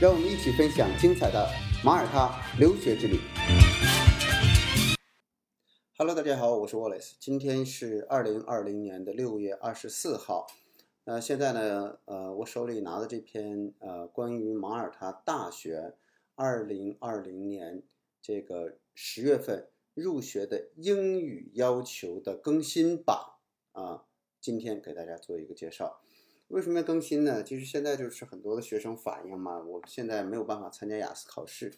让我们一起分享精彩的马耳他留学之旅。Hello，大家好，我是 Wallace，今天是二零二零年的六月二十四号。呃，现在呢，呃，我手里拿的这篇呃关于马耳他大学二零二零年这个十月份。入学的英语要求的更新版啊，今天给大家做一个介绍。为什么要更新呢？其实现在就是很多的学生反映嘛，我现在没有办法参加雅思考试，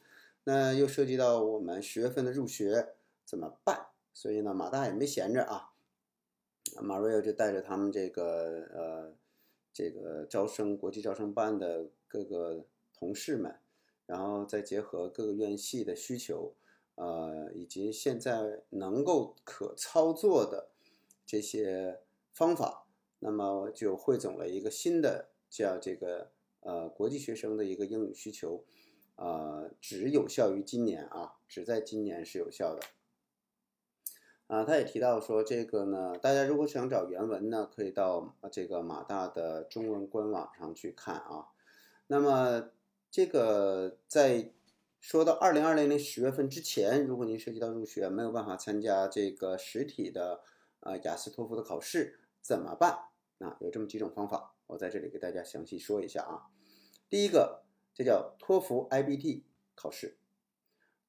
那又涉及到我们十月份的入学怎么办？所以呢，马大也没闲着啊，马瑞就带着他们这个呃这个招生国际招生办的各个同事们，然后再结合各个院系的需求。呃，以及现在能够可操作的这些方法，那么就汇总了一个新的叫这个呃国际学生的一个英语需求，啊，只有效于今年啊，只在今年是有效的。啊，他也提到说这个呢，大家如果想找原文呢，可以到这个马大的中文官网上去看啊。那么这个在。说到二零二零年十月份之前，如果您涉及到入学没有办法参加这个实体的啊雅思托福的考试，怎么办？啊，有这么几种方法，我在这里给大家详细说一下啊。第一个，这叫托福 IBT 考试。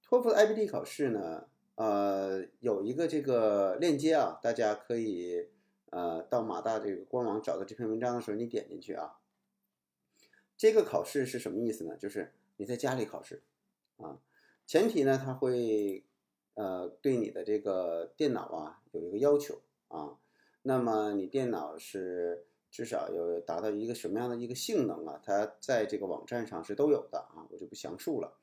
托福 IBT 考试呢，呃，有一个这个链接啊，大家可以呃到马大这个官网找到这篇文章的时候，你点进去啊。这个考试是什么意思呢？就是你在家里考试。啊，前提呢，他会呃对你的这个电脑啊有一个要求啊，那么你电脑是至少要达到一个什么样的一个性能啊？它在这个网站上是都有的啊，我就不详述了。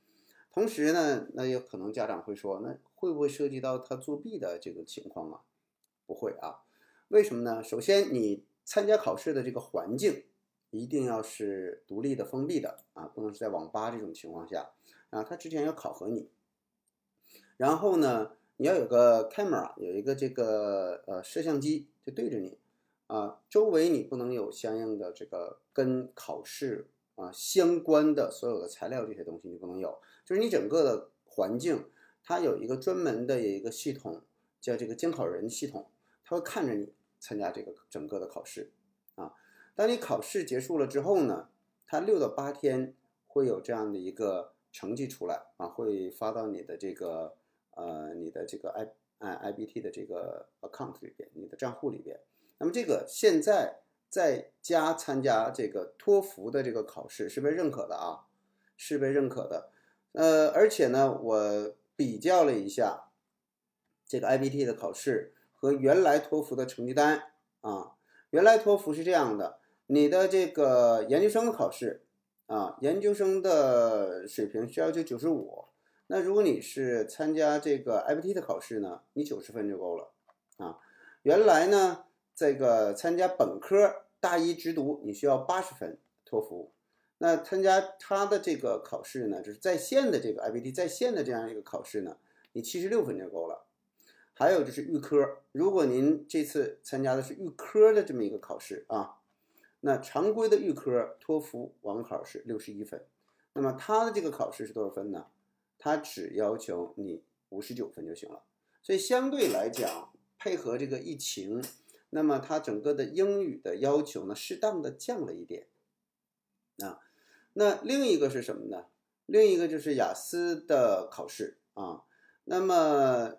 同时呢，那有可能家长会说，那会不会涉及到他作弊的这个情况啊？不会啊，为什么呢？首先，你参加考试的这个环境一定要是独立的、封闭的啊，不能是在网吧这种情况下。啊，他之前要考核你，然后呢，你要有个 camera，有一个这个呃摄像机就对着你，啊，周围你不能有相应的这个跟考试啊相关的所有的材料这些东西你不能有，就是你整个的环境，它有一个专门的一个系统叫这个监考人系统，他会看着你参加这个整个的考试，啊，当你考试结束了之后呢，它六到八天会有这样的一个。成绩出来啊，会发到你的这个呃，你的这个 i i i b t 的这个 account 里边，你的账户里边。那么这个现在在家参加这个托福的这个考试是被认可的啊，是被认可的。呃，而且呢，我比较了一下这个 i b t 的考试和原来托福的成绩单啊，原来托福是这样的，你的这个研究生的考试。啊，研究生的水平需要就九十五。那如果你是参加这个 IBT 的考试呢，你九十分就够了。啊，原来呢，这个参加本科大一直读你需要八十分托福。那参加他的这个考试呢，就是在线的这个 IBT 在线的这样一个考试呢，你七十六分就够了。还有就是预科，如果您这次参加的是预科的这么一个考试啊。那常规的预科托福网考是六十一分，那么他的这个考试是多少分呢？它只要求你五十九分就行了。所以相对来讲，配合这个疫情，那么它整个的英语的要求呢，适当的降了一点。啊，那另一个是什么呢？另一个就是雅思的考试啊。那么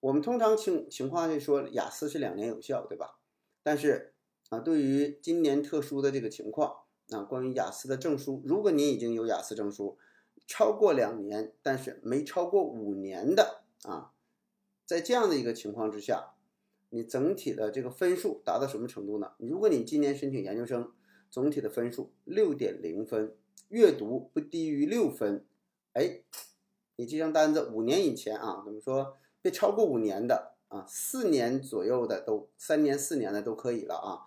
我们通常情情况下说，雅思是两年有效，对吧？但是啊，对于今年特殊的这个情况，啊，关于雅思的证书，如果你已经有雅思证书超过两年，但是没超过五年的啊，在这样的一个情况之下，你整体的这个分数达到什么程度呢？如果你今年申请研究生，总体的分数六点零分，阅读不低于六分哎，你这张单子五年以前啊，怎么说别超过五年的啊，四年左右的都三年四年的都可以了啊。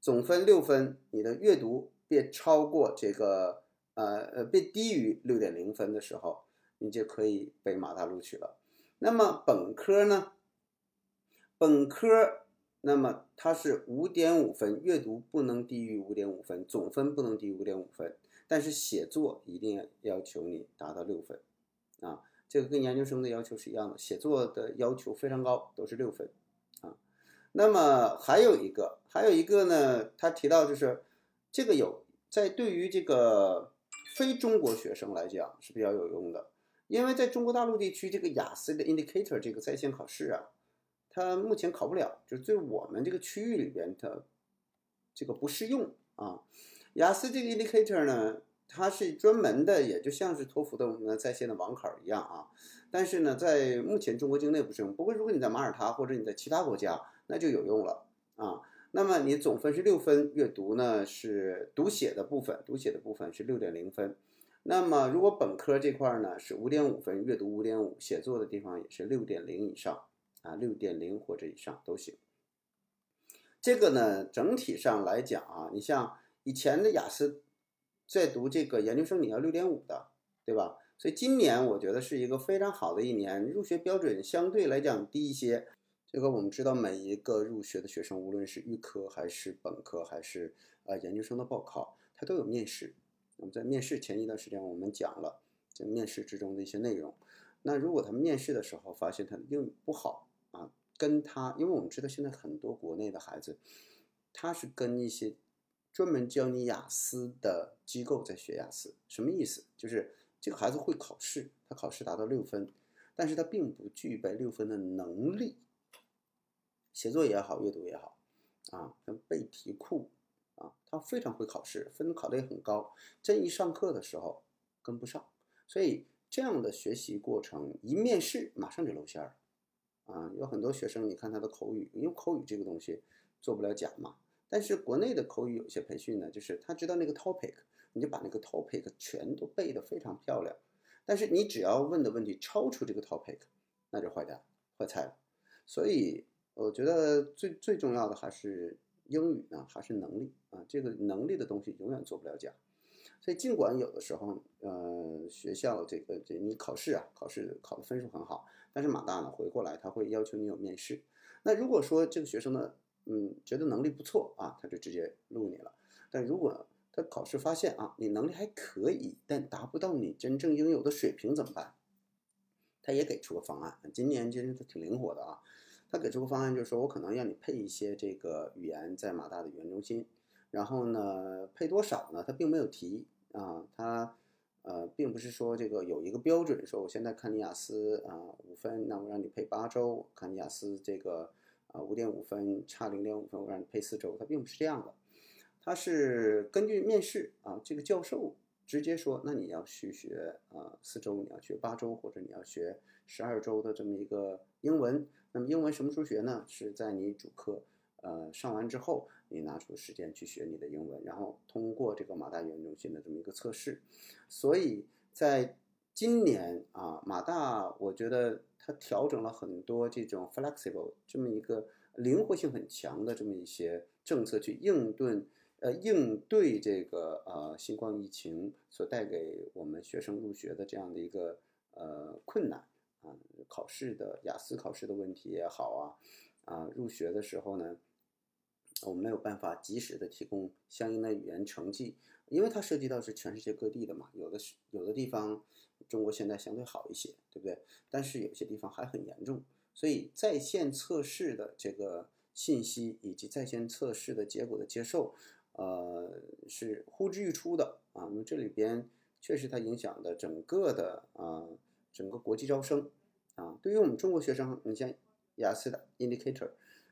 总分六分，你的阅读别超过这个呃呃别低于六点零分的时候，你就可以被马大录取了。那么本科呢？本科那么它是五点五分，阅读不能低于五点五分，总分不能低于五点五分。但是写作一定要求你达到六分，啊，这个跟研究生的要求是一样的，写作的要求非常高，都是六分，啊，那么还有一个，还有一个呢，他提到就是这个有在对于这个非中国学生来讲是比较有用的，因为在中国大陆地区这个雅思的 indicator 这个在线考试啊，它目前考不了，就是对我们这个区域里边它这个不适用啊。雅思这个 indicator 呢，它是专门的，也就像是托福的我们在线的网考一样啊。但是呢，在目前中国境内不适用。不过如果你在马耳他或者你在其他国家，那就有用了啊。那么你总分是六分，阅读呢是读写的部分，读写的部分是六点零分。那么如果本科这块呢是五点五分，阅读五点五，写作的地方也是六点零以上啊，六点零或者以上都行。这个呢，整体上来讲啊，你像。以前的雅思，在读这个研究生你要六点五的，对吧？所以今年我觉得是一个非常好的一年，入学标准相对来讲低一些。这个我们知道，每一个入学的学生，无论是预科还是本科还是呃研究生的报考，他都有面试。我们在面试前一段时间，我们讲了在面试之中的一些内容。那如果他面试的时候发现他的英语不好啊，跟他，因为我们知道现在很多国内的孩子，他是跟一些。专门教你雅思的机构在学雅思，什么意思？就是这个孩子会考试，他考试达到六分，但是他并不具备六分的能力，写作也好，阅读也好，啊，跟背题库，啊，他非常会考试，分考的也很高，这一上课的时候跟不上，所以这样的学习过程一面试马上就露馅儿，啊，有很多学生，你看他的口语，因为口语这个东西做不了假嘛。但是国内的口语有些培训呢，就是他知道那个 topic，你就把那个 topic 全都背得非常漂亮。但是你只要问的问题超出这个 topic，那就坏蛋坏菜了。所以我觉得最最重要的还是英语呢，还是能力啊。这个能力的东西永远做不了假。所以尽管有的时候，呃，学校这个这你考试啊，考试考的分数很好，但是马大呢回过来他会要求你有面试。那如果说这个学生呢？嗯，觉得能力不错啊，他就直接录你了。但如果他考试发现啊，你能力还可以，但达不到你真正应有的水平怎么办？他也给出个方案。今年其实他挺灵活的啊，他给出个方案就是说我可能让你配一些这个语言在马大的语言中心，然后呢配多少呢？他并没有提啊，他呃并不是说这个有一个标准，说我现在看你雅思啊五分，那我让你配八周，看你雅思这个。啊，五点五分差零点五分，我让你配四周，他并不是这样的，他是根据面试啊，这个教授直接说，那你要去学啊四周，你要学八周，或者你要学十二周的这么一个英文。那么英文什么时候学呢？是在你主课呃上完之后，你拿出时间去学你的英文，然后通过这个马大语言中心的这么一个测试。所以在今年啊，马大我觉得。它调整了很多这种 flexible 这么一个灵活性很强的这么一些政策，去应对呃应对这个呃新冠疫情所带给我们学生入学的这样的一个呃困难啊，考试的雅思考试的问题也好啊啊入学的时候呢，我们没有办法及时的提供相应的语言成绩，因为它涉及到是全世界各地的嘛，有的是有的地方。中国现在相对好一些，对不对？但是有些地方还很严重，所以在线测试的这个信息以及在线测试的结果的接受，呃，是呼之欲出的啊。那么这里边确实它影响的整个的啊，整个国际招生啊。对于我们中国学生，你像雅思的 indicator，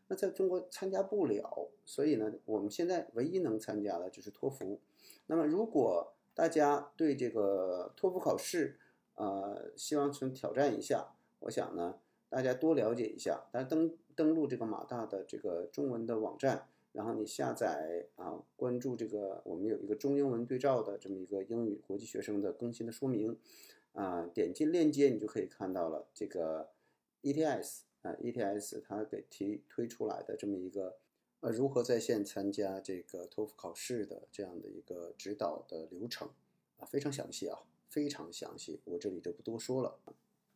那在中国参加不了，所以呢，我们现在唯一能参加的就是托福。那么如果大家对这个托福考试，呃，希望从挑战一下。我想呢，大家多了解一下。大家登登录这个马大的这个中文的网站，然后你下载啊，关注这个我们有一个中英文对照的这么一个英语国际学生的更新的说明。啊，点进链接你就可以看到了这个 ETS 啊，ETS 它给提推出来的这么一个呃如何在线参加这个托福考试的这样的一个指导的流程啊，非常详细啊，非常详细，我这里就不多说了。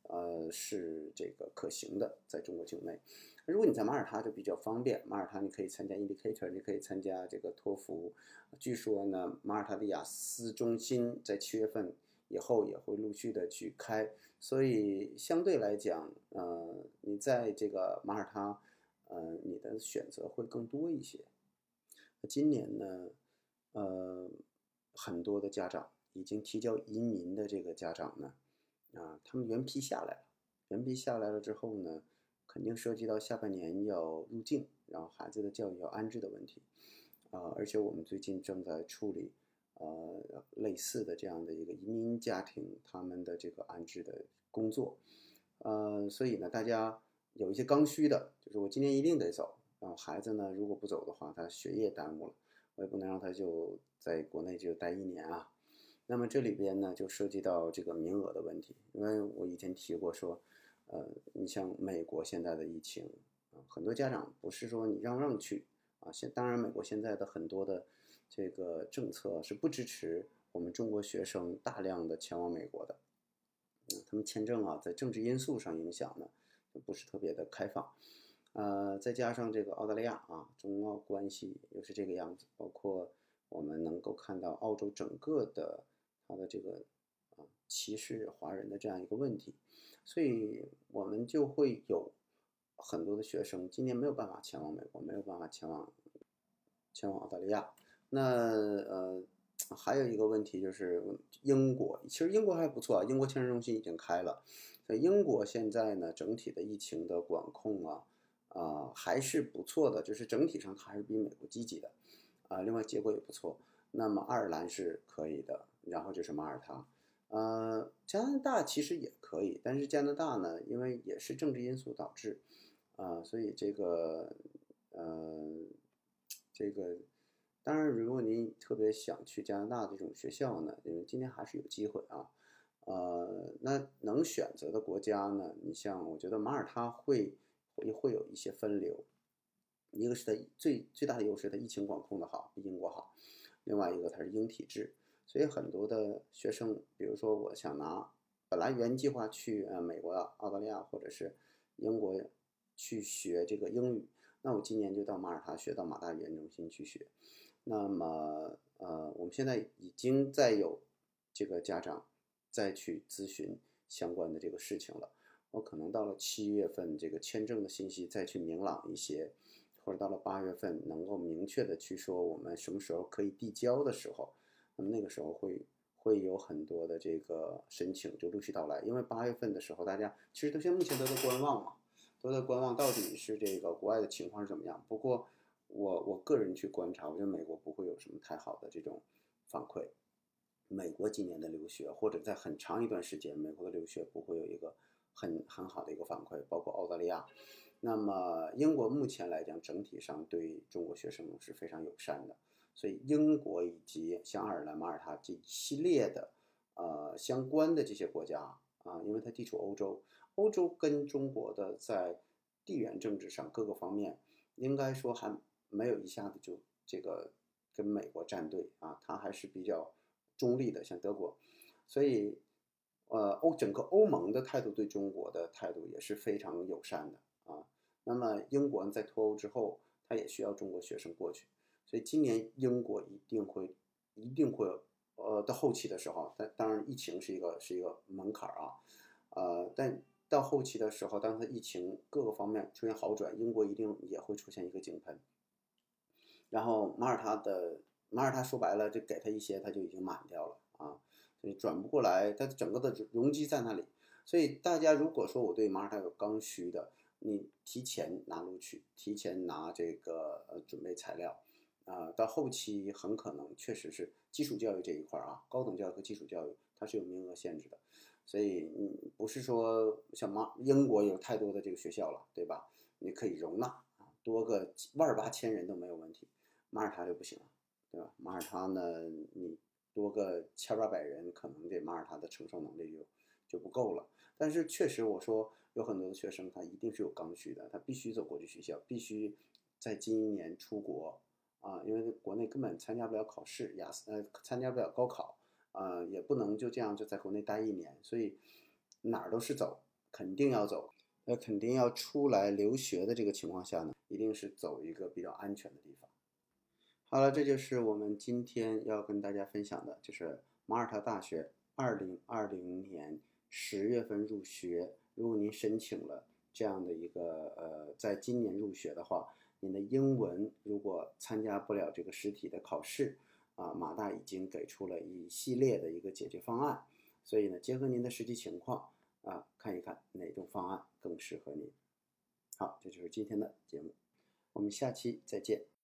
呃，是这个可行的，在中国境内。如果你在马耳他就比较方便，马耳他你可以参加 Indicator，你可以参加这个托福。据说呢，马耳他的雅思中心在七月份以后也会陆续的去开，所以相对来讲，呃，你在这个马耳他，呃，你的选择会更多一些。今年呢，呃，很多的家长已经提交移民的这个家长呢。啊，他们原批下来了，原批下来了之后呢，肯定涉及到下半年要入境，然后孩子的教育要安置的问题，啊，而且我们最近正在处理，呃，类似的这样的一个移民家庭他们的这个安置的工作，呃，所以呢，大家有一些刚需的，就是我今年一定得走，然后孩子呢，如果不走的话，他学业耽误了，我也不能让他就在国内就待一年啊。那么这里边呢，就涉及到这个名额的问题，因为我以前提过说，呃，你像美国现在的疫情，啊，很多家长不是说你让不让去啊，现当然美国现在的很多的这个政策是不支持我们中国学生大量的前往美国的，嗯，他们签证啊，在政治因素上影响呢，就不是特别的开放，呃，再加上这个澳大利亚啊，中澳关系又是这个样子，包括我们能够看到澳洲整个的。他的这个啊歧视华人的这样一个问题，所以我们就会有很多的学生今年没有办法前往美国，没有办法前往前往澳大利亚。那呃还有一个问题就是英国，其实英国还不错，英国签证中心已经开了。在英国现在呢，整体的疫情的管控啊啊还是不错的，就是整体上它还是比美国积极的啊。另外结果也不错。那么爱尔兰是可以的。然后就是马耳他，呃，加拿大其实也可以，但是加拿大呢，因为也是政治因素导致，啊，所以这个，呃，这个，当然，如果您特别想去加拿大这种学校呢，因为今年还是有机会啊，呃，那能选择的国家呢，你像我觉得马耳他会会会有一些分流，一个是它最最大的优势，它疫情管控的好，比英国好，另外一个它是英体制。所以很多的学生，比如说我想拿，本来原计划去呃美国、澳大利亚或者是英国去学这个英语，那我今年就到马耳他学，到马大语言中心去学。那么呃，我们现在已经在有这个家长再去咨询相关的这个事情了。我可能到了七月份，这个签证的信息再去明朗一些，或者到了八月份能够明确的去说我们什么时候可以递交的时候。那么那个时候会会有很多的这个申请就陆续到来，因为八月份的时候，大家其实都现在目前都在观望嘛，都在观望到底是这个国外的情况是怎么样。不过我我个人去观察，我觉得美国不会有什么太好的这种反馈。美国今年的留学或者在很长一段时间，美国的留学不会有一个很很好的一个反馈，包括澳大利亚。那么英国目前来讲，整体上对中国学生是非常友善的。所以，英国以及像爱尔兰、马耳他这一系列的，呃，相关的这些国家啊，因为它地处欧洲，欧洲跟中国的在地缘政治上各个方面，应该说还没有一下子就这个跟美国站队啊，它还是比较中立的，像德国，所以，呃，欧整个欧盟的态度对中国的态度也是非常友善的啊。那么，英国在脱欧之后，它也需要中国学生过去。所以今年英国一定会，一定会，呃，到后期的时候，但当然疫情是一个是一个门槛啊，呃，但到后期的时候，当它疫情各个方面出现好转，英国一定也会出现一个井喷。然后马耳他的马耳他说白了，就给他一些，他就已经满掉了啊，所以转不过来，它整个的容积在那里。所以大家如果说我对马耳他有刚需的，你提前拿录取，提前拿这个呃准备材料。啊，到后期很可能确实是基础教育这一块啊，高等教育和基础教育它是有名额限制的，所以嗯，不是说像马英国有太多的这个学校了，对吧？你可以容纳啊，多个万八千人都没有问题，马耳他就不行了，对吧？马耳他呢，你多个千八百人，可能这马耳他的承受能力就就不够了。但是确实，我说有很多的学生，他一定是有刚需的，他必须走国际学校，必须在今年出国啊，因为国内根本参加不了考试，雅思呃参加不了高考啊，也不能就这样就在国内待一年，所以哪儿都是走，肯定要走。那肯定要出来留学的这个情况下呢，一定是走一个比较安全的地方。好了，这就是我们今天要跟大家分享的，就是马耳他大学二零二零年十月份入学。如果您申请了这样的一个呃，在今年入学的话，您的英文如果参加不了这个实体的考试啊，马大已经给出了一系列的一个解决方案。所以呢，结合您的实际情况。啊，看一看哪种方案更适合你。好，这就是今天的节目，我们下期再见。